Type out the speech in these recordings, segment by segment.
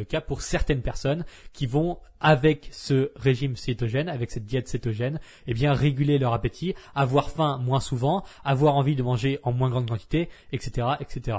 le cas pour certaines personnes qui vont avec ce régime cétogène, avec cette diète cétogène, eh bien réguler leur appétit, avoir faim moins souvent, avoir envie de manger en moins grande quantité, etc., etc.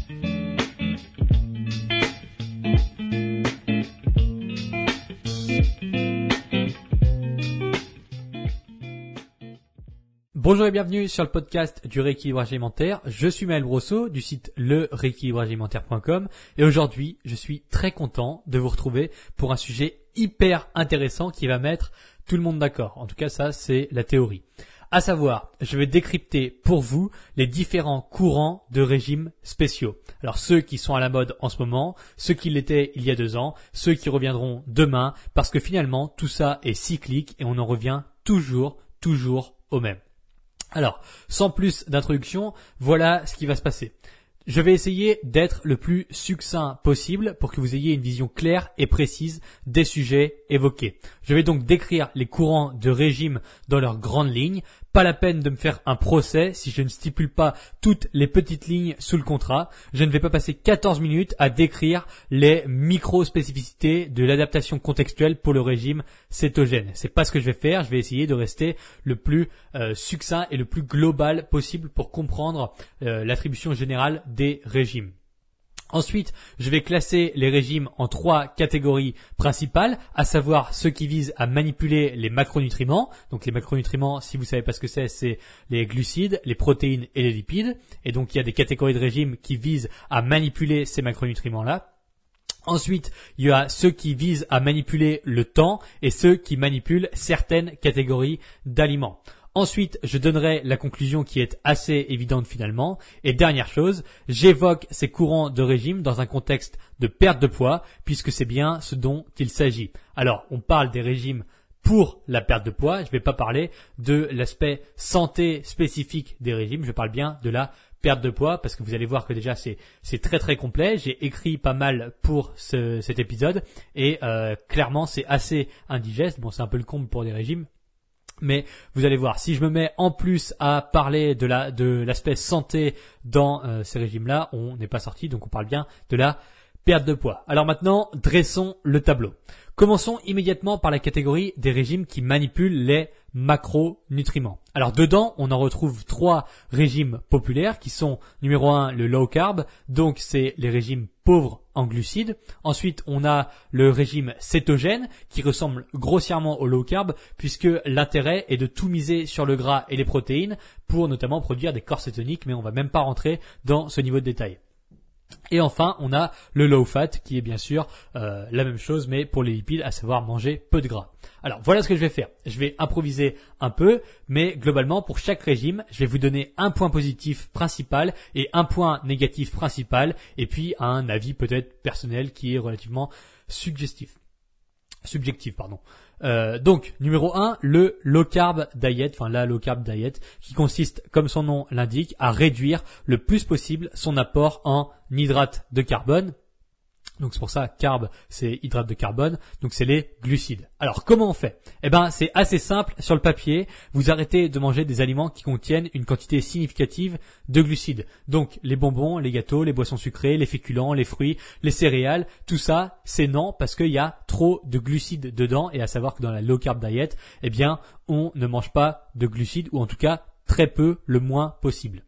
Bonjour et bienvenue sur le podcast du rééquilibrage alimentaire. Je suis Maël Brosseau du site le alimentaire.com et aujourd'hui je suis très content de vous retrouver pour un sujet hyper intéressant qui va mettre tout le monde d'accord. En tout cas ça c'est la théorie. À savoir, je vais décrypter pour vous les différents courants de régimes spéciaux. Alors ceux qui sont à la mode en ce moment, ceux qui l'étaient il y a deux ans, ceux qui reviendront demain, parce que finalement tout ça est cyclique et on en revient toujours, toujours au même. Alors, sans plus d'introduction, voilà ce qui va se passer. Je vais essayer d'être le plus succinct possible pour que vous ayez une vision claire et précise des sujets évoqués. Je vais donc décrire les courants de régime dans leurs grandes lignes, pas la peine de me faire un procès si je ne stipule pas toutes les petites lignes sous le contrat. Je ne vais pas passer 14 minutes à décrire les micro-spécificités de l'adaptation contextuelle pour le régime cétogène. C'est pas ce que je vais faire. Je vais essayer de rester le plus euh, succinct et le plus global possible pour comprendre euh, l'attribution générale des régimes. Ensuite, je vais classer les régimes en trois catégories principales, à savoir ceux qui visent à manipuler les macronutriments. Donc les macronutriments, si vous savez pas ce que c'est, c'est les glucides, les protéines et les lipides. Et donc il y a des catégories de régimes qui visent à manipuler ces macronutriments-là. Ensuite, il y a ceux qui visent à manipuler le temps et ceux qui manipulent certaines catégories d'aliments. Ensuite, je donnerai la conclusion qui est assez évidente finalement. Et dernière chose, j'évoque ces courants de régime dans un contexte de perte de poids, puisque c'est bien ce dont il s'agit. Alors, on parle des régimes pour la perte de poids. Je ne vais pas parler de l'aspect santé spécifique des régimes. Je parle bien de la perte de poids parce que vous allez voir que déjà c'est très très complet. J'ai écrit pas mal pour cet épisode et euh, clairement c'est assez indigeste. Bon, c'est un peu le comble pour des régimes. Mais vous allez voir, si je me mets en plus à parler de la de l'aspect santé dans euh, ces régimes-là, on n'est pas sorti, donc on parle bien de la perte de poids. Alors maintenant, dressons le tableau. Commençons immédiatement par la catégorie des régimes qui manipulent les macronutriments. Alors dedans, on en retrouve trois régimes populaires qui sont numéro un le low carb, donc c'est les régimes pauvres en glucides. Ensuite, on a le régime cétogène qui ressemble grossièrement au low carb puisque l'intérêt est de tout miser sur le gras et les protéines pour notamment produire des corps cétoniques, mais on va même pas rentrer dans ce niveau de détail. Et enfin, on a le low fat qui est bien sûr euh, la même chose mais pour les lipides, à savoir manger peu de gras. Alors voilà ce que je vais faire. Je vais improviser un peu, mais globalement pour chaque régime, je vais vous donner un point positif principal et un point négatif principal, et puis un avis peut-être personnel qui est relativement suggestif. Subjectif, pardon. Euh, donc, numéro 1, le low carb diet, enfin la low carb diet, qui consiste, comme son nom l'indique, à réduire le plus possible son apport en hydrates de carbone, donc c'est pour ça carb, c'est hydrate de carbone, donc c'est les glucides. Alors comment on fait? Eh ben c'est assez simple sur le papier. Vous arrêtez de manger des aliments qui contiennent une quantité significative de glucides. Donc les bonbons, les gâteaux, les boissons sucrées, les féculents, les fruits, les céréales, tout ça c'est non parce qu'il y a trop de glucides dedans et à savoir que dans la low carb diet, eh bien on ne mange pas de glucides ou en tout cas très peu, le moins possible.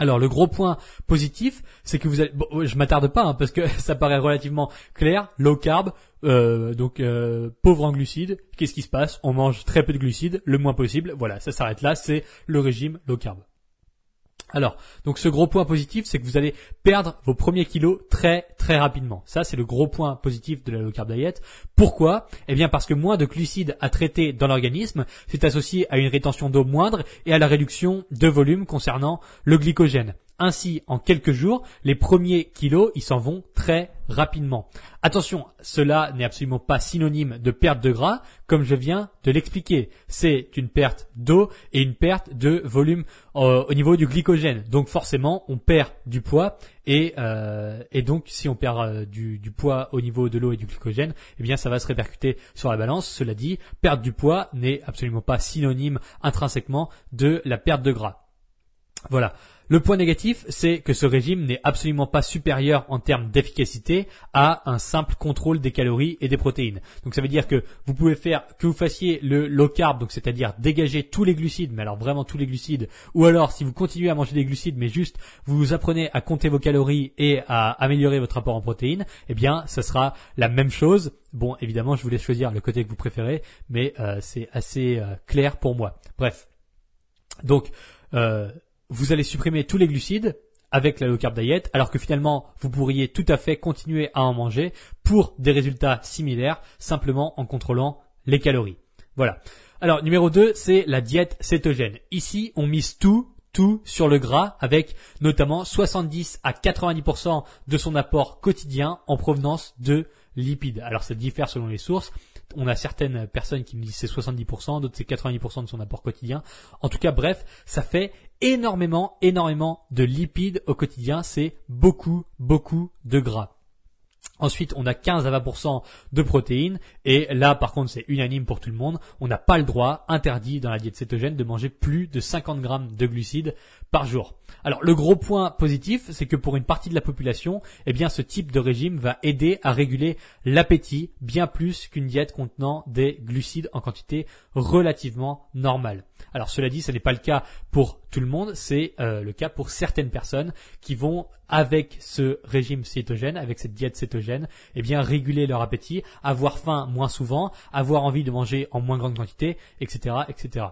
Alors le gros point positif, c'est que vous allez, bon, je m'attarde pas hein, parce que ça paraît relativement clair, low carb, euh, donc euh, pauvre en glucides. Qu'est-ce qui se passe? On mange très peu de glucides, le moins possible. Voilà, ça s'arrête là. C'est le régime low carb. Alors, donc ce gros point positif, c'est que vous allez perdre vos premiers kilos très très rapidement. Ça, c'est le gros point positif de la low carb diet. Pourquoi? Eh bien parce que moins de glucides à traiter dans l'organisme, c'est associé à une rétention d'eau moindre et à la réduction de volume concernant le glycogène. Ainsi, en quelques jours, les premiers kilos, ils s'en vont très rapidement. Attention, cela n'est absolument pas synonyme de perte de gras, comme je viens de l'expliquer. C'est une perte d'eau et une perte de volume euh, au niveau du glycogène. Donc forcément, on perd du poids et, euh, donc si on perd euh, du, poids au niveau de l'eau et du glycogène, eh bien ça va se répercuter sur la balance. Cela dit, perdre du poids n'est absolument pas synonyme intrinsèquement de la perte de gras. Voilà. Le point négatif, c'est que ce régime n'est absolument pas supérieur en termes d'efficacité à un simple contrôle des calories et des protéines. Donc ça veut dire que vous pouvez faire, que vous fassiez le low carb, donc c'est-à-dire dégager tous les glucides, mais alors vraiment tous les glucides, ou alors si vous continuez à manger des glucides, mais juste vous apprenez à compter vos calories et à améliorer votre apport en protéines, eh bien ça sera la même chose. Bon, évidemment, je vous laisse choisir le côté que vous préférez, mais euh, c'est assez euh, clair pour moi. Bref. Donc, euh, vous allez supprimer tous les glucides avec la low carb diet, alors que finalement vous pourriez tout à fait continuer à en manger pour des résultats similaires, simplement en contrôlant les calories. Voilà. Alors numéro 2, c'est la diète cétogène. Ici, on mise tout, tout sur le gras, avec notamment 70 à 90% de son apport quotidien en provenance de lipides. Alors ça diffère selon les sources on a certaines personnes qui me disent c'est 70%, d'autres c'est 90% de son apport quotidien. En tout cas, bref, ça fait énormément, énormément de lipides au quotidien. C'est beaucoup, beaucoup de gras. Ensuite, on a 15 à 20% de protéines et là, par contre, c'est unanime pour tout le monde. On n'a pas le droit, interdit dans la diète cétogène, de manger plus de 50 grammes de glucides par jour. Alors, le gros point positif, c'est que pour une partie de la population, eh bien, ce type de régime va aider à réguler l'appétit bien plus qu'une diète contenant des glucides en quantité relativement normale. Alors cela dit, ce n'est pas le cas pour tout le monde, c'est euh, le cas pour certaines personnes qui vont avec ce régime cétogène, avec cette diète cétogène, eh bien réguler leur appétit, avoir faim moins souvent, avoir envie de manger en moins grande quantité, etc., etc.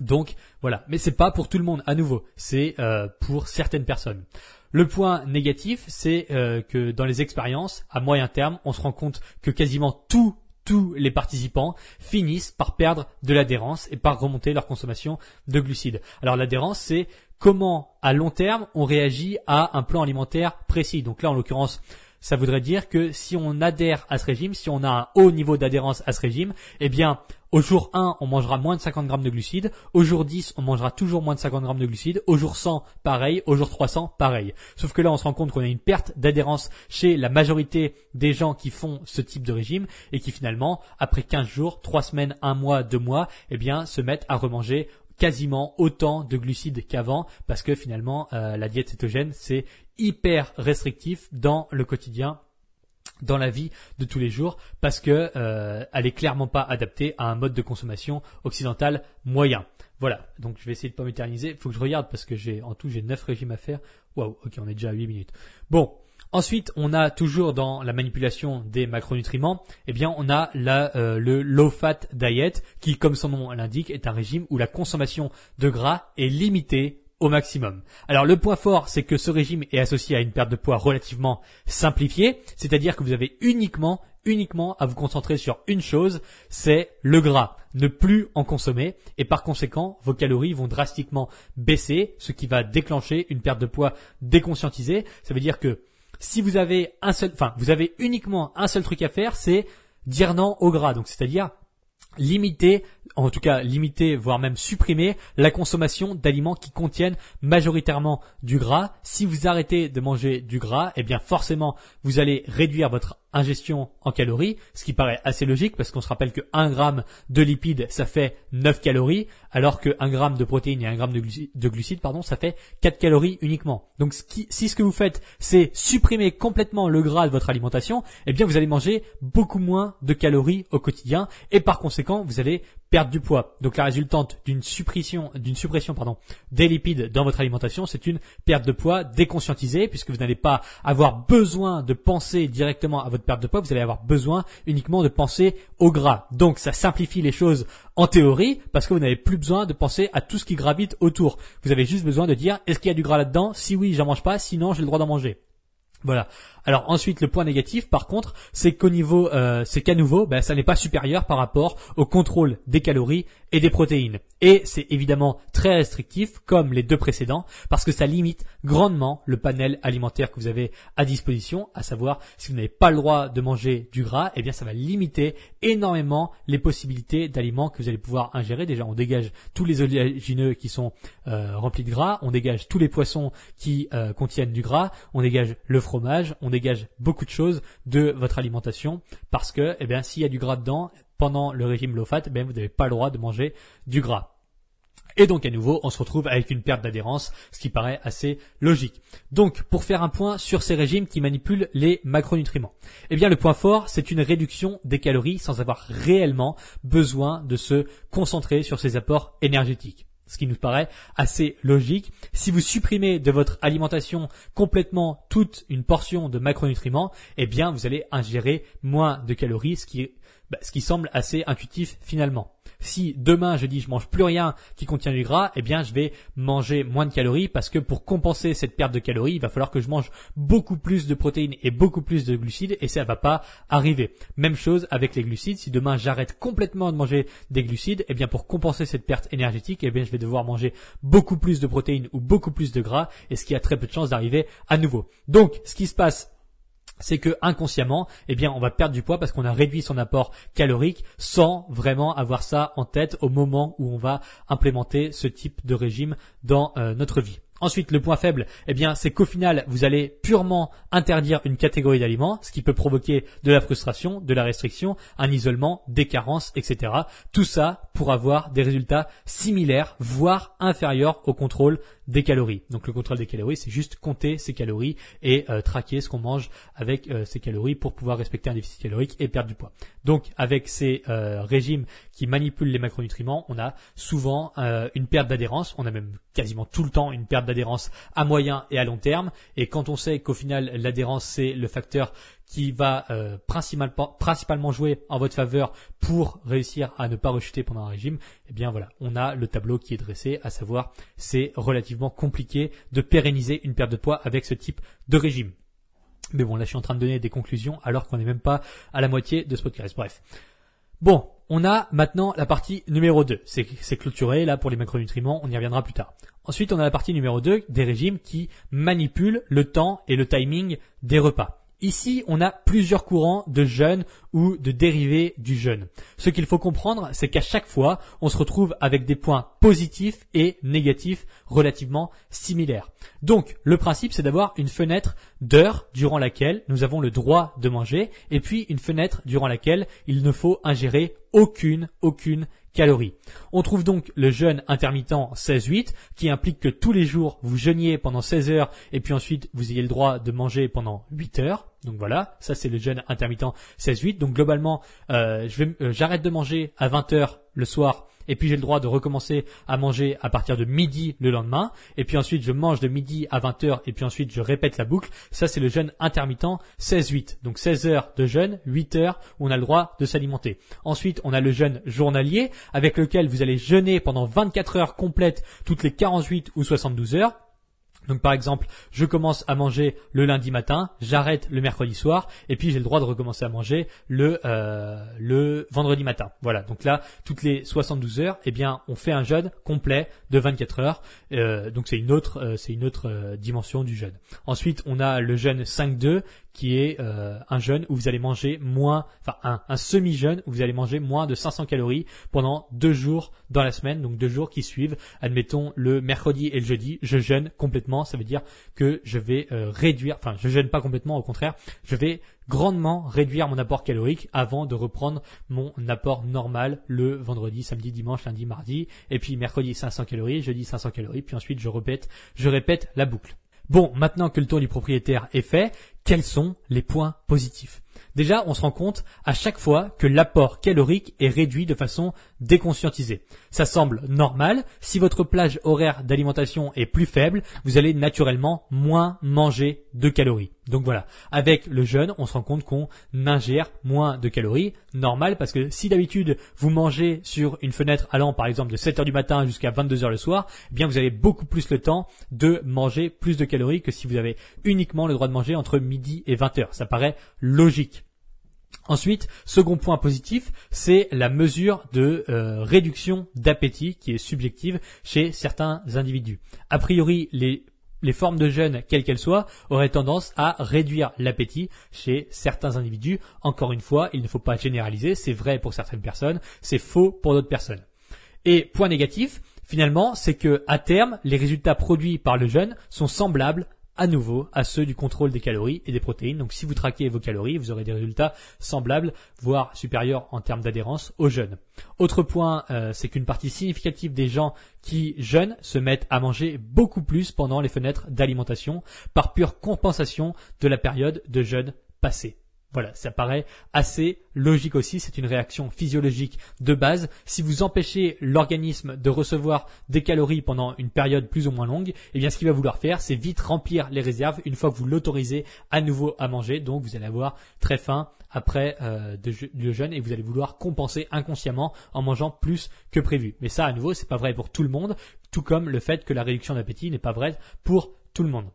Donc voilà, mais c'est pas pour tout le monde. À nouveau, c'est euh, pour certaines personnes. Le point négatif, c'est euh, que dans les expériences, à moyen terme, on se rend compte que quasiment tout tous les participants finissent par perdre de l'adhérence et par remonter leur consommation de glucides. Alors l'adhérence, c'est comment à long terme on réagit à un plan alimentaire précis. Donc là, en l'occurrence, ça voudrait dire que si on adhère à ce régime, si on a un haut niveau d'adhérence à ce régime, eh bien, au jour 1, on mangera moins de 50 grammes de glucides. Au jour 10, on mangera toujours moins de 50 grammes de glucides. Au jour 100, pareil. Au jour 300, pareil. Sauf que là, on se rend compte qu'on a une perte d'adhérence chez la majorité des gens qui font ce type de régime et qui finalement, après 15 jours, 3 semaines, 1 mois, 2 mois, eh bien, se mettent à remanger quasiment autant de glucides qu'avant parce que finalement euh, la diète cétogène c'est hyper restrictif dans le quotidien dans la vie de tous les jours parce que euh, elle est clairement pas adaptée à un mode de consommation occidental moyen. Voilà, donc je vais essayer de pas m'éterniser. Faut que je regarde parce que j'ai en tout j'ai 9 régimes à faire. Waouh, ok, on est déjà à 8 minutes. Bon, Ensuite, on a toujours dans la manipulation des macronutriments, eh bien, on a euh, le low fat diet qui, comme son nom l'indique, est un régime où la consommation de gras est limitée au maximum. Alors le point fort, c'est que ce régime est associé à une perte de poids relativement simplifiée, c'est-à-dire que vous avez uniquement uniquement à vous concentrer sur une chose, c'est le gras. Ne plus en consommer et par conséquent, vos calories vont drastiquement baisser, ce qui va déclencher une perte de poids déconscientisée. Ça veut dire que si vous avez un seul, enfin, vous avez uniquement un seul truc à faire, c'est dire non au gras. Donc, c'est-à-dire limiter, en tout cas limiter, voire même supprimer la consommation d'aliments qui contiennent majoritairement du gras. Si vous arrêtez de manger du gras, eh bien forcément vous allez réduire votre ingestion en calories, ce qui paraît assez logique parce qu'on se rappelle que 1 gramme de lipides ça fait 9 calories, alors que 1 gramme de protéines et 1 gramme de, glucides, pardon, ça fait 4 calories uniquement. Donc si ce que vous faites c'est supprimer complètement le gras de votre alimentation, eh bien vous allez manger beaucoup moins de calories au quotidien et par conséquent vous allez perdre du poids. Donc la résultante d'une suppression, d'une suppression pardon, des lipides dans votre alimentation, c'est une perte de poids déconscientisée puisque vous n'allez pas avoir besoin de penser directement à votre perte de poids, vous allez avoir besoin uniquement de penser au gras. Donc ça simplifie les choses en théorie parce que vous n'avez plus besoin de penser à tout ce qui gravite autour. Vous avez juste besoin de dire est-ce qu'il y a du gras là-dedans? Si oui, j'en mange pas, sinon j'ai le droit d'en manger. Voilà. Alors ensuite, le point négatif, par contre, c'est qu'au niveau, euh, c'est qu'à nouveau, ben, ça n'est pas supérieur par rapport au contrôle des calories et des protéines. Et c'est évidemment très restrictif, comme les deux précédents, parce que ça limite grandement le panel alimentaire que vous avez à disposition, à savoir si vous n'avez pas le droit de manger du gras, eh bien ça va limiter énormément les possibilités d'aliments que vous allez pouvoir ingérer. Déjà, on dégage tous les oléagineux qui sont euh, remplis de gras, on dégage tous les poissons qui euh, contiennent du gras, on dégage le fromage, dégage beaucoup de choses de votre alimentation, parce que, eh bien, s'il y a du gras dedans, pendant le régime low fat, ben vous n'avez pas le droit de manger du gras. Et donc à nouveau, on se retrouve avec une perte d'adhérence, ce qui paraît assez logique. Donc pour faire un point sur ces régimes qui manipulent les macronutriments, eh bien le point fort, c'est une réduction des calories sans avoir réellement besoin de se concentrer sur ces apports énergétiques ce qui nous paraît assez logique. Si vous supprimez de votre alimentation complètement toute une portion de macronutriments, eh bien vous allez ingérer moins de calories, ce qui, bah, ce qui semble assez intuitif finalement si demain je dis je mange plus rien qui contient du gras, eh bien je vais manger moins de calories parce que pour compenser cette perte de calories, il va falloir que je mange beaucoup plus de protéines et beaucoup plus de glucides et ça va pas arriver. Même chose avec les glucides, si demain j'arrête complètement de manger des glucides, eh bien pour compenser cette perte énergétique, eh bien je vais devoir manger beaucoup plus de protéines ou beaucoup plus de gras et ce qui a très peu de chances d'arriver à nouveau. Donc ce qui se passe c'est que inconsciemment, eh bien, on va perdre du poids parce qu'on a réduit son apport calorique sans vraiment avoir ça en tête au moment où on va implémenter ce type de régime dans euh, notre vie. Ensuite, le point faible, eh bien, c'est qu'au final, vous allez purement interdire une catégorie d'aliments, ce qui peut provoquer de la frustration, de la restriction, un isolement, des carences, etc. Tout ça pour avoir des résultats similaires, voire inférieurs au contrôle des calories. Donc le contrôle des calories, c'est juste compter ses calories et euh, traquer ce qu'on mange avec euh, ces calories pour pouvoir respecter un déficit calorique et perdre du poids. Donc avec ces euh, régimes qui manipulent les macronutriments, on a souvent une perte d'adhérence, on a même quasiment tout le temps une perte d'adhérence à moyen et à long terme. Et quand on sait qu'au final l'adhérence c'est le facteur qui va euh, principalement jouer en votre faveur pour réussir à ne pas rechuter pendant un régime, eh bien voilà, on a le tableau qui est dressé, à savoir c'est relativement compliqué de pérenniser une perte de poids avec ce type de régime. Mais bon, là je suis en train de donner des conclusions alors qu'on n'est même pas à la moitié de ce podcast. Bref. Bon, on a maintenant la partie numéro 2. C'est clôturé là pour les macronutriments, on y reviendra plus tard. Ensuite, on a la partie numéro 2 des régimes qui manipulent le temps et le timing des repas. Ici, on a plusieurs courants de jeûne ou de dérivés du jeûne. Ce qu'il faut comprendre, c'est qu'à chaque fois, on se retrouve avec des points positifs et négatifs relativement similaires. Donc, le principe, c'est d'avoir une fenêtre d'heure durant laquelle nous avons le droit de manger et puis une fenêtre durant laquelle il ne faut ingérer aucune, aucune calories. On trouve donc le jeûne intermittent 16-8 qui implique que tous les jours vous jeûniez pendant 16 heures et puis ensuite vous ayez le droit de manger pendant 8 heures. Donc voilà, ça c'est le jeûne intermittent 16-8. Donc globalement, euh, euh, j'arrête de manger à 20 heures le soir et puis j'ai le droit de recommencer à manger à partir de midi le lendemain, et puis ensuite je mange de midi à 20h, et puis ensuite je répète la boucle. Ça c'est le jeûne intermittent 16-8. Donc 16 heures de jeûne, 8 heures où on a le droit de s'alimenter. Ensuite on a le jeûne journalier avec lequel vous allez jeûner pendant 24 heures complètes toutes les 48 ou 72 heures. Donc par exemple, je commence à manger le lundi matin, j'arrête le mercredi soir, et puis j'ai le droit de recommencer à manger le euh, vendredi matin. Voilà. Donc là, toutes les 72 heures, eh bien, on fait un jeûne complet de 24 heures. Euh, donc c'est une autre euh, c'est une autre dimension du jeûne. Ensuite, on a le jeûne 5-2 qui est euh, un jeûne où vous allez manger moins, enfin un, semi-jeûne où vous allez manger moins de 500 calories pendant deux jours dans la semaine, donc deux jours qui suivent. Admettons le mercredi et le jeudi, je jeûne complètement. Ça veut dire que je vais euh, réduire, enfin je jeûne pas complètement, au contraire, je vais grandement réduire mon apport calorique avant de reprendre mon apport normal le vendredi, samedi, dimanche, lundi, mardi, et puis mercredi 500 calories, jeudi 500 calories, puis ensuite je répète, je répète la boucle. Bon, maintenant que le tour du propriétaire est fait, quels sont les points positifs? Déjà, on se rend compte à chaque fois que l'apport calorique est réduit de façon déconscientisée. Ça semble normal. Si votre plage horaire d'alimentation est plus faible, vous allez naturellement moins manger de calories. Donc voilà, avec le jeûne, on se rend compte qu'on ingère moins de calories. Normal parce que si d'habitude vous mangez sur une fenêtre allant par exemple de 7h du matin jusqu'à 22h le soir, eh bien vous avez beaucoup plus le temps de manger plus de calories que si vous avez uniquement le droit de manger entre midi et 20h. Ça paraît logique. Ensuite, second point positif, c'est la mesure de euh, réduction d'appétit qui est subjective chez certains individus. A priori, les formes de jeûne, quelles qu'elles soient, auraient tendance à réduire l'appétit chez certains individus. Encore une fois, il ne faut pas généraliser, c'est vrai pour certaines personnes, c'est faux pour d'autres personnes. Et point négatif, finalement, c'est que à terme, les résultats produits par le jeûne sont semblables à nouveau à ceux du contrôle des calories et des protéines. Donc si vous traquez vos calories, vous aurez des résultats semblables, voire supérieurs en termes d'adhérence au jeûne. Autre point, euh, c'est qu'une partie significative des gens qui jeûnent se mettent à manger beaucoup plus pendant les fenêtres d'alimentation par pure compensation de la période de jeûne passée. Voilà, ça paraît assez logique aussi, c'est une réaction physiologique de base. Si vous empêchez l'organisme de recevoir des calories pendant une période plus ou moins longue, eh bien ce qu'il va vouloir faire, c'est vite remplir les réserves une fois que vous l'autorisez à nouveau à manger. Donc vous allez avoir très faim après euh, le jeûne et vous allez vouloir compenser inconsciemment en mangeant plus que prévu. Mais ça à nouveau, c'est pas vrai pour tout le monde, tout comme le fait que la réduction d'appétit n'est pas vraie pour tout le monde.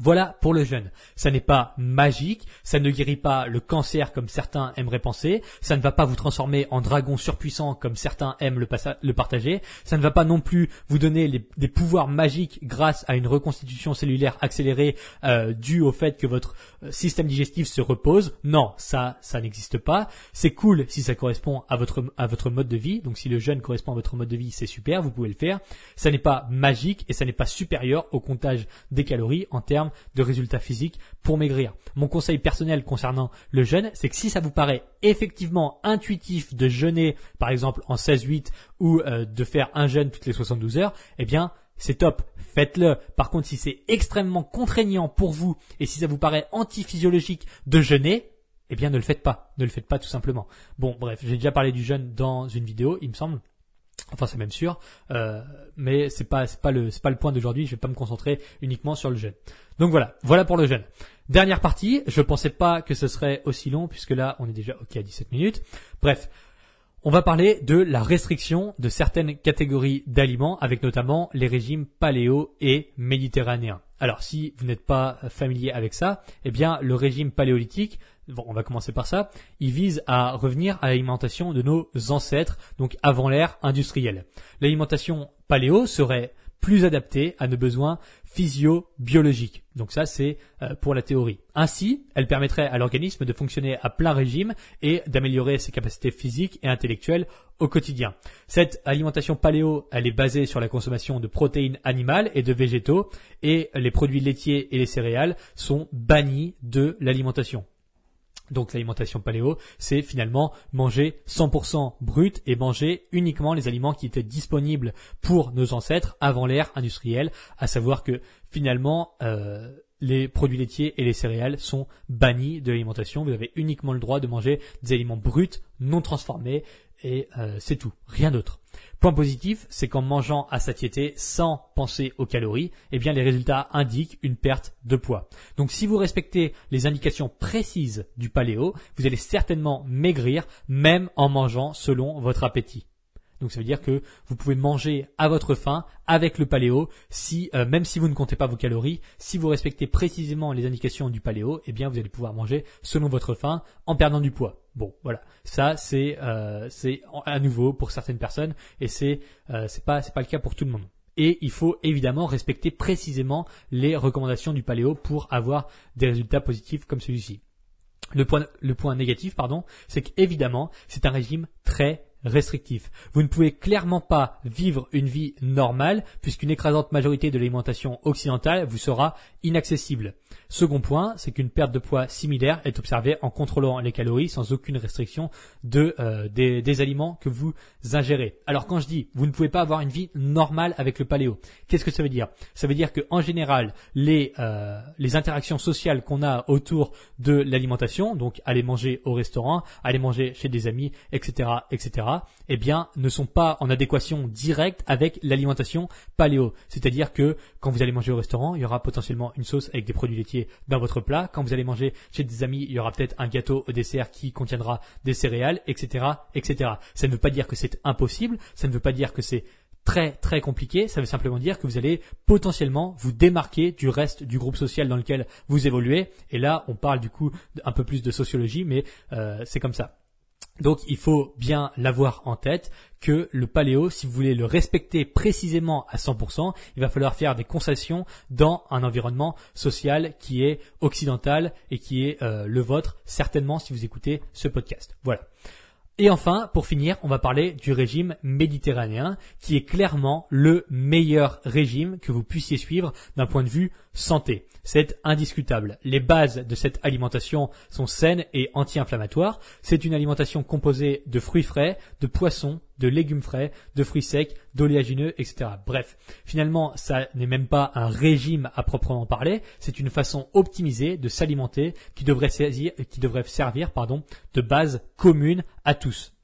Voilà pour le jeûne. Ça n'est pas magique, ça ne guérit pas le cancer comme certains aimeraient penser, ça ne va pas vous transformer en dragon surpuissant comme certains aiment le, partager, ça ne va pas non plus vous donner des pouvoirs magiques grâce à une reconstitution cellulaire accélérée euh, due au fait que votre euh, système digestif se repose. Non, ça, ça n'existe pas. C'est cool si ça correspond à votre, à votre mode de vie. Donc si le jeûne correspond à votre mode de vie, c'est super, vous pouvez le faire. Ça n'est pas magique et ça n'est pas supérieur au comptage des calories en termes de résultats physiques pour maigrir. Mon conseil personnel concernant le jeûne, c'est que si ça vous paraît effectivement intuitif de jeûner, par exemple en 16-8 ou euh, de faire un jeûne toutes les 72 heures, eh bien, c'est top, faites-le. Par contre, si c'est extrêmement contraignant pour vous et si ça vous paraît antiphysiologique de jeûner, eh bien ne le faites pas. Ne le faites pas tout simplement. Bon, bref, j'ai déjà parlé du jeûne dans une vidéo, il me semble. Enfin, c'est même sûr, euh, mais c'est pas pas le point d'aujourd'hui. Je vais pas me concentrer uniquement sur le jeûne. Donc voilà, voilà pour le jeûne. Dernière partie. Je pensais pas que ce serait aussi long puisque là on est déjà ok à 17 minutes. Bref, on va parler de la restriction de certaines catégories d'aliments, avec notamment les régimes paléo et méditerranéens. Alors, si vous n'êtes pas familier avec ça, eh bien, le régime paléolithique, bon, on va commencer par ça, il vise à revenir à l'alimentation de nos ancêtres, donc avant l'ère industrielle. L'alimentation paléo serait plus adaptée à nos besoins physio-biologiques. Donc ça, c'est euh, pour la théorie. Ainsi, elle permettrait à l'organisme de fonctionner à plein régime et d'améliorer ses capacités physiques et intellectuelles au quotidien. Cette alimentation paléo, elle est basée sur la consommation de protéines animales et de végétaux et les produits laitiers et les céréales sont bannis de l'alimentation. Donc l'alimentation paléo, c'est finalement manger 100% brut et manger uniquement les aliments qui étaient disponibles pour nos ancêtres avant l'ère industrielle, à savoir que finalement euh, les produits laitiers et les céréales sont bannis de l'alimentation. Vous avez uniquement le droit de manger des aliments bruts, non transformés, et euh, c'est tout, rien d'autre. Point positif, c'est qu'en mangeant à satiété sans penser aux calories, eh bien les résultats indiquent une perte de poids. Donc si vous respectez les indications précises du paléo, vous allez certainement maigrir même en mangeant selon votre appétit. Donc ça veut dire que vous pouvez manger à votre faim avec le paléo, si euh, même si vous ne comptez pas vos calories, si vous respectez précisément les indications du paléo, eh bien vous allez pouvoir manger selon votre faim en perdant du poids. Bon, voilà, ça c'est euh, c'est à nouveau pour certaines personnes et c'est euh, c'est pas c'est pas le cas pour tout le monde. Et il faut évidemment respecter précisément les recommandations du paléo pour avoir des résultats positifs comme celui-ci. Le point, le point négatif, pardon, c'est qu'évidemment, c'est un régime très restrictif. Vous ne pouvez clairement pas vivre une vie normale puisqu'une écrasante majorité de l'alimentation occidentale vous sera inaccessible. Second point, c'est qu'une perte de poids similaire est observée en contrôlant les calories sans aucune restriction de euh, des, aliments que vous ingérez. Alors quand je dis vous ne pouvez pas avoir une vie normale avec le paléo, qu'est-ce que ça veut dire? Ça veut dire que en général les euh, les interactions sociales qu'on a autour de l'alimentation, donc aller manger au restaurant, aller manger chez des amis, etc., etc., eh bien ne sont pas en adéquation directe avec l'alimentation paléo. C'est-à-dire que quand vous allez manger au restaurant, il y aura potentiellement une sauce avec des produits laitiers dans votre plat. Quand vous allez manger chez des amis, il y aura peut-être un gâteau au dessert qui contiendra des céréales, etc., etc. Ça ne veut pas dire que c'est impossible, ça ne veut pas dire que c'est très très compliqué, ça veut simplement dire que vous allez potentiellement vous démarquer du reste du groupe social dans lequel vous évoluez. Et là, on parle du coup un peu plus de sociologie, mais euh, c'est comme ça. Donc il faut bien l'avoir en tête que le paléo, si vous voulez le respecter précisément à 100%, il va falloir faire des concessions dans un environnement social qui est occidental et qui est euh, le vôtre, certainement si vous écoutez ce podcast. Voilà. Et enfin, pour finir, on va parler du régime méditerranéen, qui est clairement le meilleur régime que vous puissiez suivre d'un point de vue santé. C'est indiscutable. Les bases de cette alimentation sont saines et anti-inflammatoires. C'est une alimentation composée de fruits frais, de poissons, de légumes frais, de fruits secs, d'oléagineux, etc. Bref, finalement, ça n'est même pas un régime à proprement parler. C'est une façon optimisée de s'alimenter qui devrait servir, de base commune à tous.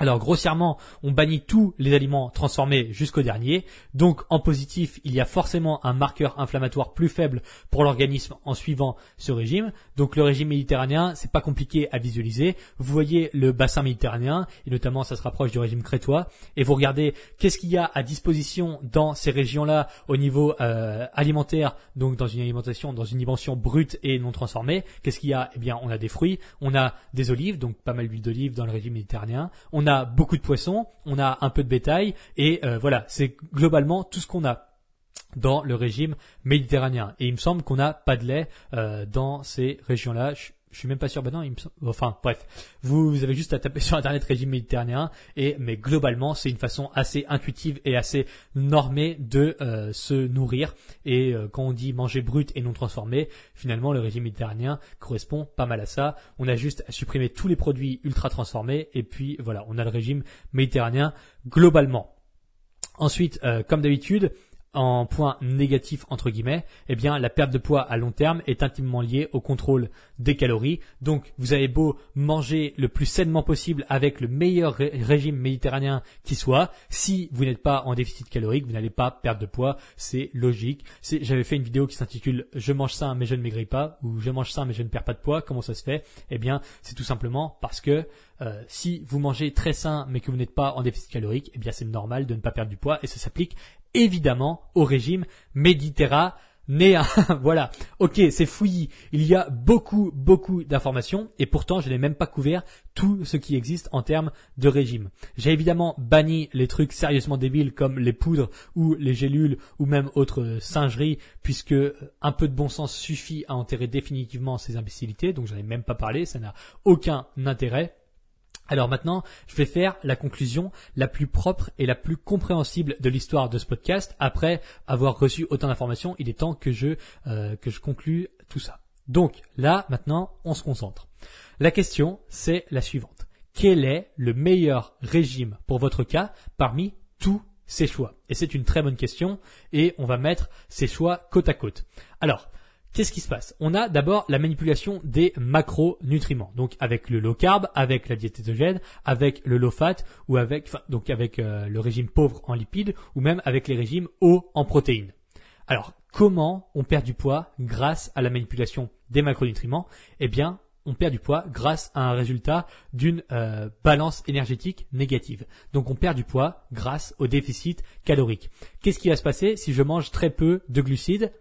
Alors grossièrement, on bannit tous les aliments transformés jusqu'au dernier. Donc en positif, il y a forcément un marqueur inflammatoire plus faible pour l'organisme en suivant ce régime. Donc le régime méditerranéen, c'est pas compliqué à visualiser. Vous voyez le bassin méditerranéen et notamment ça se rapproche du régime crétois et vous regardez qu'est-ce qu'il y a à disposition dans ces régions-là au niveau euh, alimentaire, donc dans une alimentation, dans une dimension brute et non transformée. Qu'est-ce qu'il y a? Eh bien, on a des fruits, on a des olives, donc pas mal d'huile d'olive dans le régime méditerranéen. A beaucoup de poissons, on a un peu de bétail, et euh, voilà, c'est globalement tout ce qu'on a dans le régime méditerranéen. Et il me semble qu'on n'a pas de lait euh, dans ces régions-là. Suis même pas sûr. Ben non, il me enfin bref, vous, avez juste à taper sur internet régime méditerranéen et mais globalement c'est une façon assez intuitive et assez normée de euh, se nourrir. Et euh, quand on dit manger brut et non transformé, finalement le régime méditerranéen correspond pas mal à ça. On a juste à supprimer tous les produits ultra transformés et puis voilà, on a le régime méditerranéen globalement. Ensuite, euh, comme d'habitude, en point négatif entre guillemets, eh bien la perte de poids à long terme est intimement liée au contrôle des calories. Donc vous avez beau manger le plus sainement possible avec le meilleur régime méditerranéen qui soit, si vous n'êtes pas en déficit calorique, vous n'allez pas perdre de poids, c'est logique. J'avais fait une vidéo qui s'intitule Je mange sain mais je ne maigris pas ou Je mange sain mais je ne perds pas de poids. Comment ça se fait? Eh bien c'est tout simplement parce que euh, si vous mangez très sain mais que vous n'êtes pas en déficit calorique, eh bien c'est normal de ne pas perdre du poids et ça s'applique évidemment au régime méditerranéen. voilà. Ok, c'est fouillis. Il y a beaucoup, beaucoup d'informations et pourtant je n'ai même pas couvert tout ce qui existe en termes de régime. J'ai évidemment banni les trucs sérieusement débiles comme les poudres ou les gélules ou même autres singeries puisque un peu de bon sens suffit à enterrer définitivement ces imbécilités donc j'en ai même pas parlé, ça n'a aucun intérêt. Alors maintenant, je vais faire la conclusion la plus propre et la plus compréhensible de l'histoire de ce podcast. Après avoir reçu autant d'informations, il est temps que je euh, que je conclue tout ça. Donc là, maintenant, on se concentre. La question, c'est la suivante. Quel est le meilleur régime pour votre cas parmi tous ces choix? Et c'est une très bonne question et on va mettre ces choix côte à côte. Alors, Qu'est-ce qui se passe? On a d'abord la manipulation des macronutriments, donc avec le low carb, avec la diète avec le low fat ou avec donc avec euh, le régime pauvre en lipides ou même avec les régimes hauts en protéines. Alors, comment on perd du poids grâce à la manipulation des macronutriments? Eh bien, on perd du poids grâce à un résultat d'une euh, balance énergétique négative. Donc on perd du poids grâce au déficit calorique. Qu'est-ce qui va se passer si je mange très peu de glucides?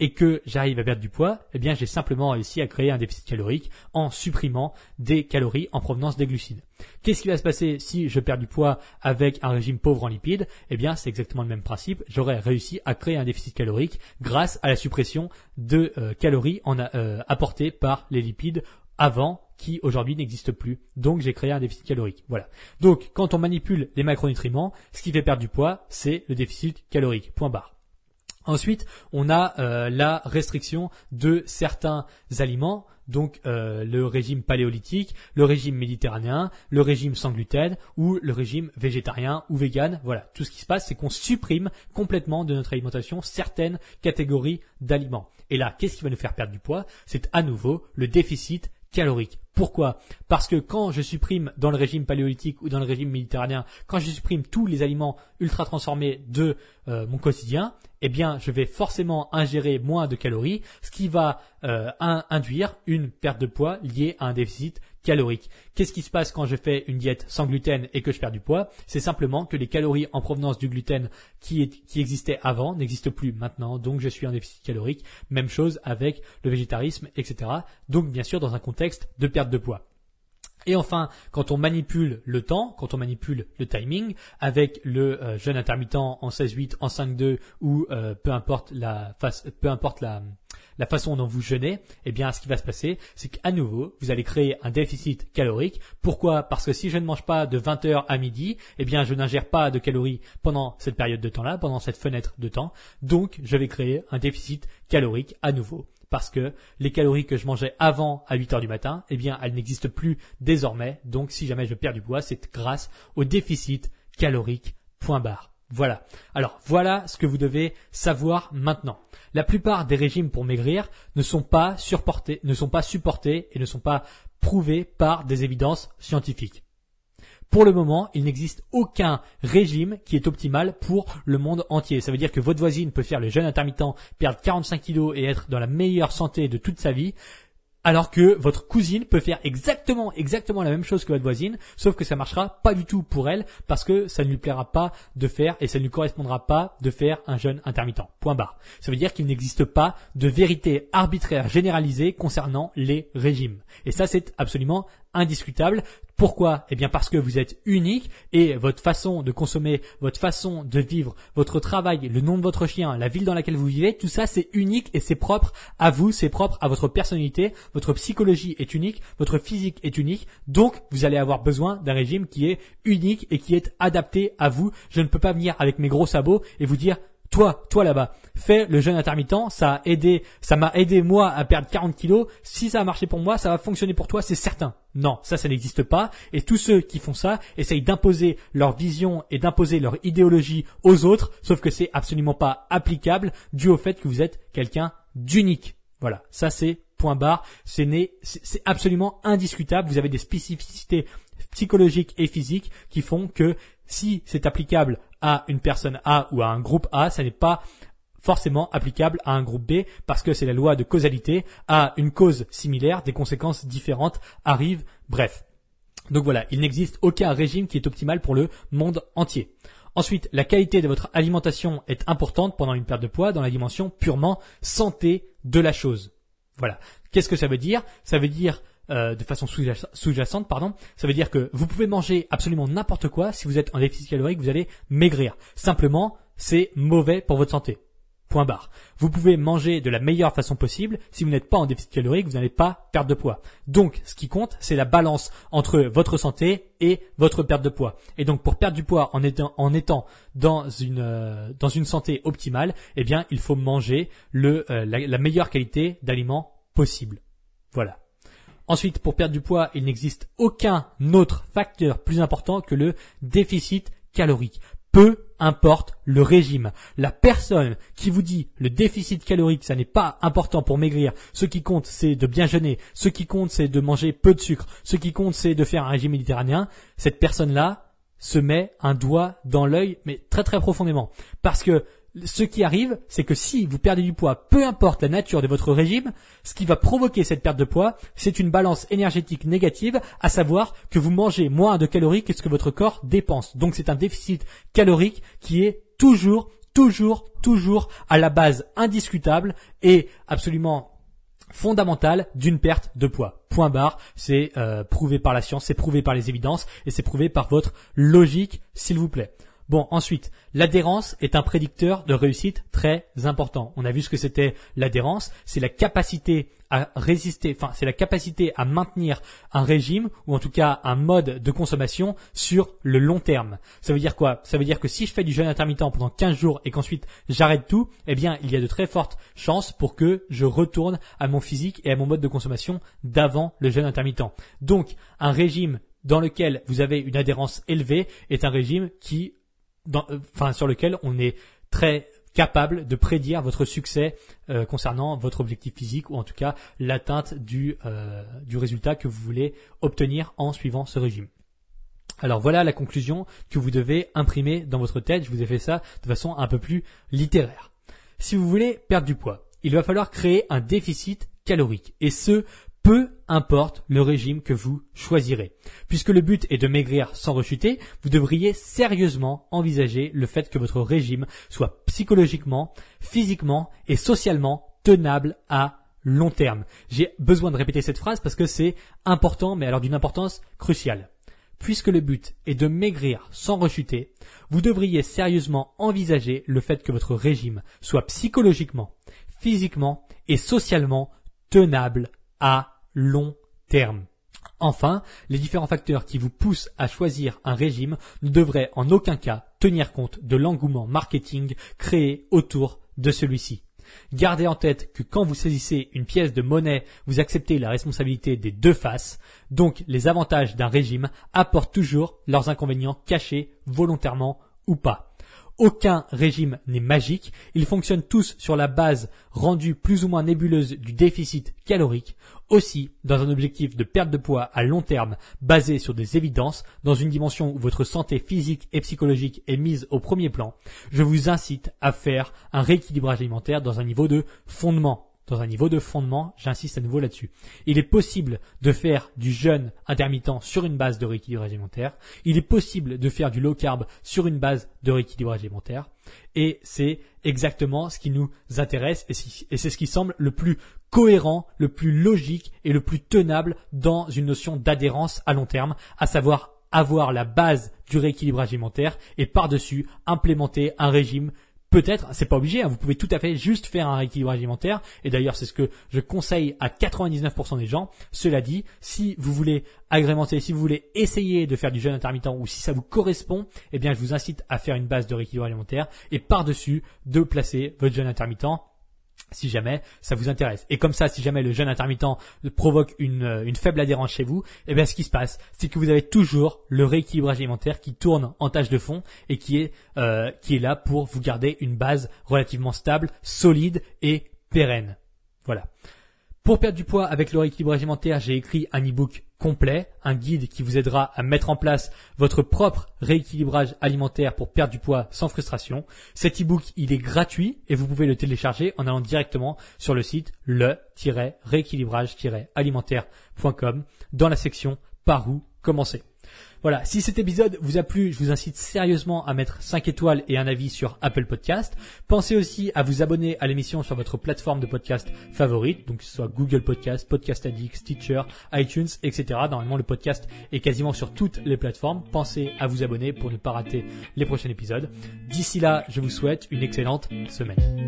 Et que j'arrive à perdre du poids, eh bien j'ai simplement réussi à créer un déficit calorique en supprimant des calories en provenance des glucides. Qu'est-ce qui va se passer si je perds du poids avec un régime pauvre en lipides? Eh bien c'est exactement le même principe, j'aurais réussi à créer un déficit calorique grâce à la suppression de euh, calories euh, apportées par les lipides avant qui aujourd'hui n'existe plus. Donc j'ai créé un déficit calorique. Voilà. Donc quand on manipule les macronutriments, ce qui fait perdre du poids, c'est le déficit calorique. Point barre. Ensuite, on a euh, la restriction de certains aliments, donc euh, le régime paléolithique, le régime méditerranéen, le régime sans gluten ou le régime végétarien ou vegan. Voilà, tout ce qui se passe, c'est qu'on supprime complètement de notre alimentation certaines catégories d'aliments. Et là, qu'est-ce qui va nous faire perdre du poids? C'est à nouveau le déficit calorique. Pourquoi? Parce que quand je supprime dans le régime paléolithique ou dans le régime méditerranéen, quand je supprime tous les aliments ultra transformés de euh, mon quotidien, eh bien, je vais forcément ingérer moins de calories, ce qui va euh, induire une perte de poids liée à un déficit calorique. Qu'est-ce qui se passe quand je fais une diète sans gluten et que je perds du poids? C'est simplement que les calories en provenance du gluten qui, qui existaient avant n'existent plus maintenant, donc je suis en déficit calorique. Même chose avec le végétarisme, etc. Donc bien sûr dans un contexte de perte de poids. Et enfin, quand on manipule le temps, quand on manipule le timing, avec le euh, jeûne intermittent en 16-8, en 5-2 ou euh, peu importe la face, peu importe la, la façon dont vous jeûnez, eh bien, ce qui va se passer, c'est qu'à nouveau, vous allez créer un déficit calorique. Pourquoi? Parce que si je ne mange pas de 20h à midi, eh bien, je n'ingère pas de calories pendant cette période de temps-là, pendant cette fenêtre de temps. Donc, je vais créer un déficit calorique à nouveau parce que les calories que je mangeais avant à 8 heures du matin, eh bien, elles n'existent plus désormais. Donc, si jamais je perds du poids, c'est grâce au déficit calorique. Point barre. Voilà. Alors, voilà ce que vous devez savoir maintenant. La plupart des régimes pour maigrir ne sont pas supportés, ne sont pas supportés et ne sont pas prouvés par des évidences scientifiques. Pour le moment, il n'existe aucun régime qui est optimal pour le monde entier. Ça veut dire que votre voisine peut faire le jeûne intermittent, perdre 45 kilos et être dans la meilleure santé de toute sa vie alors que votre cousine peut faire exactement, exactement la même chose que votre voisine, sauf que ça marchera pas du tout pour elle parce que ça ne lui plaira pas de faire et ça ne lui correspondra pas de faire un jeûne intermittent. Point barre. Ça veut dire qu'il n'existe pas de vérité arbitraire généralisée concernant les régimes. Et ça, c'est absolument indiscutable. Pourquoi? Eh bien parce que vous êtes unique et votre façon de consommer, votre façon de vivre, votre travail, le nom de votre chien, la ville dans laquelle vous vivez, tout ça c'est unique et c'est propre à vous, c'est propre à votre personnalité, votre psychologie est unique, votre physique est unique, donc vous allez avoir besoin d'un régime qui est unique et qui est adapté à vous. Je ne peux pas venir avec mes gros sabots et vous dire toi, toi là-bas, fais le jeûne intermittent, ça a aidé, ça m'a aidé moi à perdre 40 kilos. Si ça a marché pour moi, ça va fonctionner pour toi, c'est certain. Non, ça, ça n'existe pas. Et tous ceux qui font ça essayent d'imposer leur vision et d'imposer leur idéologie aux autres, sauf que c'est absolument pas applicable dû au fait que vous êtes quelqu'un d'unique. Voilà, ça c'est point barre. C'est c'est absolument indiscutable. Vous avez des spécificités psychologiques et physiques qui font que si c'est applicable à une personne A ou à un groupe A, ça n'est pas forcément applicable à un groupe B parce que c'est la loi de causalité. À une cause similaire, des conséquences différentes arrivent. Bref. Donc voilà, il n'existe aucun régime qui est optimal pour le monde entier. Ensuite, la qualité de votre alimentation est importante pendant une perte de poids dans la dimension purement santé de la chose. Voilà. Qu'est-ce que ça veut dire? Ça veut dire euh, de façon sous-jacente, pardon, ça veut dire que vous pouvez manger absolument n'importe quoi. Si vous êtes en déficit calorique, vous allez maigrir. Simplement, c'est mauvais pour votre santé. Point barre. Vous pouvez manger de la meilleure façon possible. Si vous n'êtes pas en déficit calorique, vous n'allez pas perdre de poids. Donc, ce qui compte, c'est la balance entre votre santé et votre perte de poids. Et donc, pour perdre du poids en étant, euh, dans une santé optimale, eh bien, il faut manger euh, la meilleure qualité d'aliments possible. Voilà. Ensuite, pour perdre du poids, il n'existe aucun autre facteur plus important que le déficit calorique. Peu importe le régime. La personne qui vous dit le déficit calorique, ça n'est pas important pour maigrir. Ce qui compte, c'est de bien jeûner. Ce qui compte, c'est de manger peu de sucre. Ce qui compte, c'est de faire un régime méditerranéen. Cette personne-là se met un doigt dans l'œil, mais très très profondément. Parce que ce qui arrive, c'est que si vous perdez du poids, peu importe la nature de votre régime, ce qui va provoquer cette perte de poids, c'est une balance énergétique négative, à savoir que vous mangez moins de calories que ce que votre corps dépense. Donc c'est un déficit calorique qui est toujours, toujours, toujours à la base indiscutable et absolument fondamentale d'une perte de poids. Point barre, c'est euh, prouvé par la science, c'est prouvé par les évidences et c'est prouvé par votre logique, s'il vous plaît. Bon, ensuite, l'adhérence est un prédicteur de réussite très important. On a vu ce que c'était l'adhérence, c'est la capacité à résister, enfin, c'est la capacité à maintenir un régime ou en tout cas un mode de consommation sur le long terme. Ça veut dire quoi? Ça veut dire que si je fais du jeûne intermittent pendant 15 jours et qu'ensuite j'arrête tout, eh bien, il y a de très fortes chances pour que je retourne à mon physique et à mon mode de consommation d'avant le jeûne intermittent. Donc, un régime dans lequel vous avez une adhérence élevée est un régime qui euh, sur lequel on est très capable de prédire votre succès euh, concernant votre objectif physique ou en tout cas l'atteinte du, euh, du résultat que vous voulez obtenir en suivant ce régime. Alors voilà la conclusion que vous devez imprimer dans votre tête. Je vous ai fait ça de façon un peu plus littéraire. Si vous voulez perdre du poids, il va falloir créer un déficit calorique et ce peu importe le régime que vous choisirez. Puisque le but est de maigrir sans rechuter, vous devriez sérieusement envisager le fait que votre régime soit psychologiquement, physiquement et socialement tenable à long terme. J'ai besoin de répéter cette phrase parce que c'est important, mais alors d'une importance cruciale. Puisque le but est de maigrir sans rechuter, vous devriez sérieusement envisager le fait que votre régime soit psychologiquement, physiquement et socialement tenable à long terme. Enfin, les différents facteurs qui vous poussent à choisir un régime ne devraient en aucun cas tenir compte de l'engouement marketing créé autour de celui-ci. Gardez en tête que quand vous saisissez une pièce de monnaie, vous acceptez la responsabilité des deux faces, donc les avantages d'un régime apportent toujours leurs inconvénients cachés volontairement ou pas. Aucun régime n'est magique, ils fonctionnent tous sur la base rendue plus ou moins nébuleuse du déficit calorique. Aussi, dans un objectif de perte de poids à long terme basé sur des évidences, dans une dimension où votre santé physique et psychologique est mise au premier plan, je vous incite à faire un rééquilibrage alimentaire dans un niveau de fondement dans un niveau de fondement, j'insiste à nouveau là-dessus. Il est possible de faire du jeûne intermittent sur une base de rééquilibrage alimentaire. Il est possible de faire du low carb sur une base de rééquilibrage alimentaire. Et c'est exactement ce qui nous intéresse et c'est ce qui semble le plus cohérent, le plus logique et le plus tenable dans une notion d'adhérence à long terme, à savoir avoir la base du rééquilibrage alimentaire et par-dessus implémenter un régime peut-être, c'est pas obligé, hein, vous pouvez tout à fait juste faire un rééquilibrage alimentaire, et d'ailleurs c'est ce que je conseille à 99% des gens. Cela dit, si vous voulez agrémenter, si vous voulez essayer de faire du jeûne intermittent, ou si ça vous correspond, eh bien je vous incite à faire une base de rééquilibrage alimentaire, et par-dessus de placer votre jeûne intermittent si jamais ça vous intéresse. Et comme ça, si jamais le jeûne intermittent provoque une, euh, une faible adhérence chez vous, eh bien ce qui se passe, c'est que vous avez toujours le rééquilibrage alimentaire qui tourne en tâche de fond et qui est euh, qui est là pour vous garder une base relativement stable, solide et pérenne. Voilà. Pour perdre du poids avec le rééquilibrage alimentaire, j'ai écrit un e-book complet, un guide qui vous aidera à mettre en place votre propre rééquilibrage alimentaire pour perdre du poids sans frustration. Cet e-book, il est gratuit et vous pouvez le télécharger en allant directement sur le site le-rééquilibrage-alimentaire.com dans la section par où commencer. Voilà, si cet épisode vous a plu, je vous incite sérieusement à mettre 5 étoiles et un avis sur Apple Podcast. Pensez aussi à vous abonner à l'émission sur votre plateforme de podcast favorite, donc que ce soit Google Podcast, Podcast Addict, Stitcher, iTunes, etc. Normalement, le podcast est quasiment sur toutes les plateformes. Pensez à vous abonner pour ne pas rater les prochains épisodes. D'ici là, je vous souhaite une excellente semaine.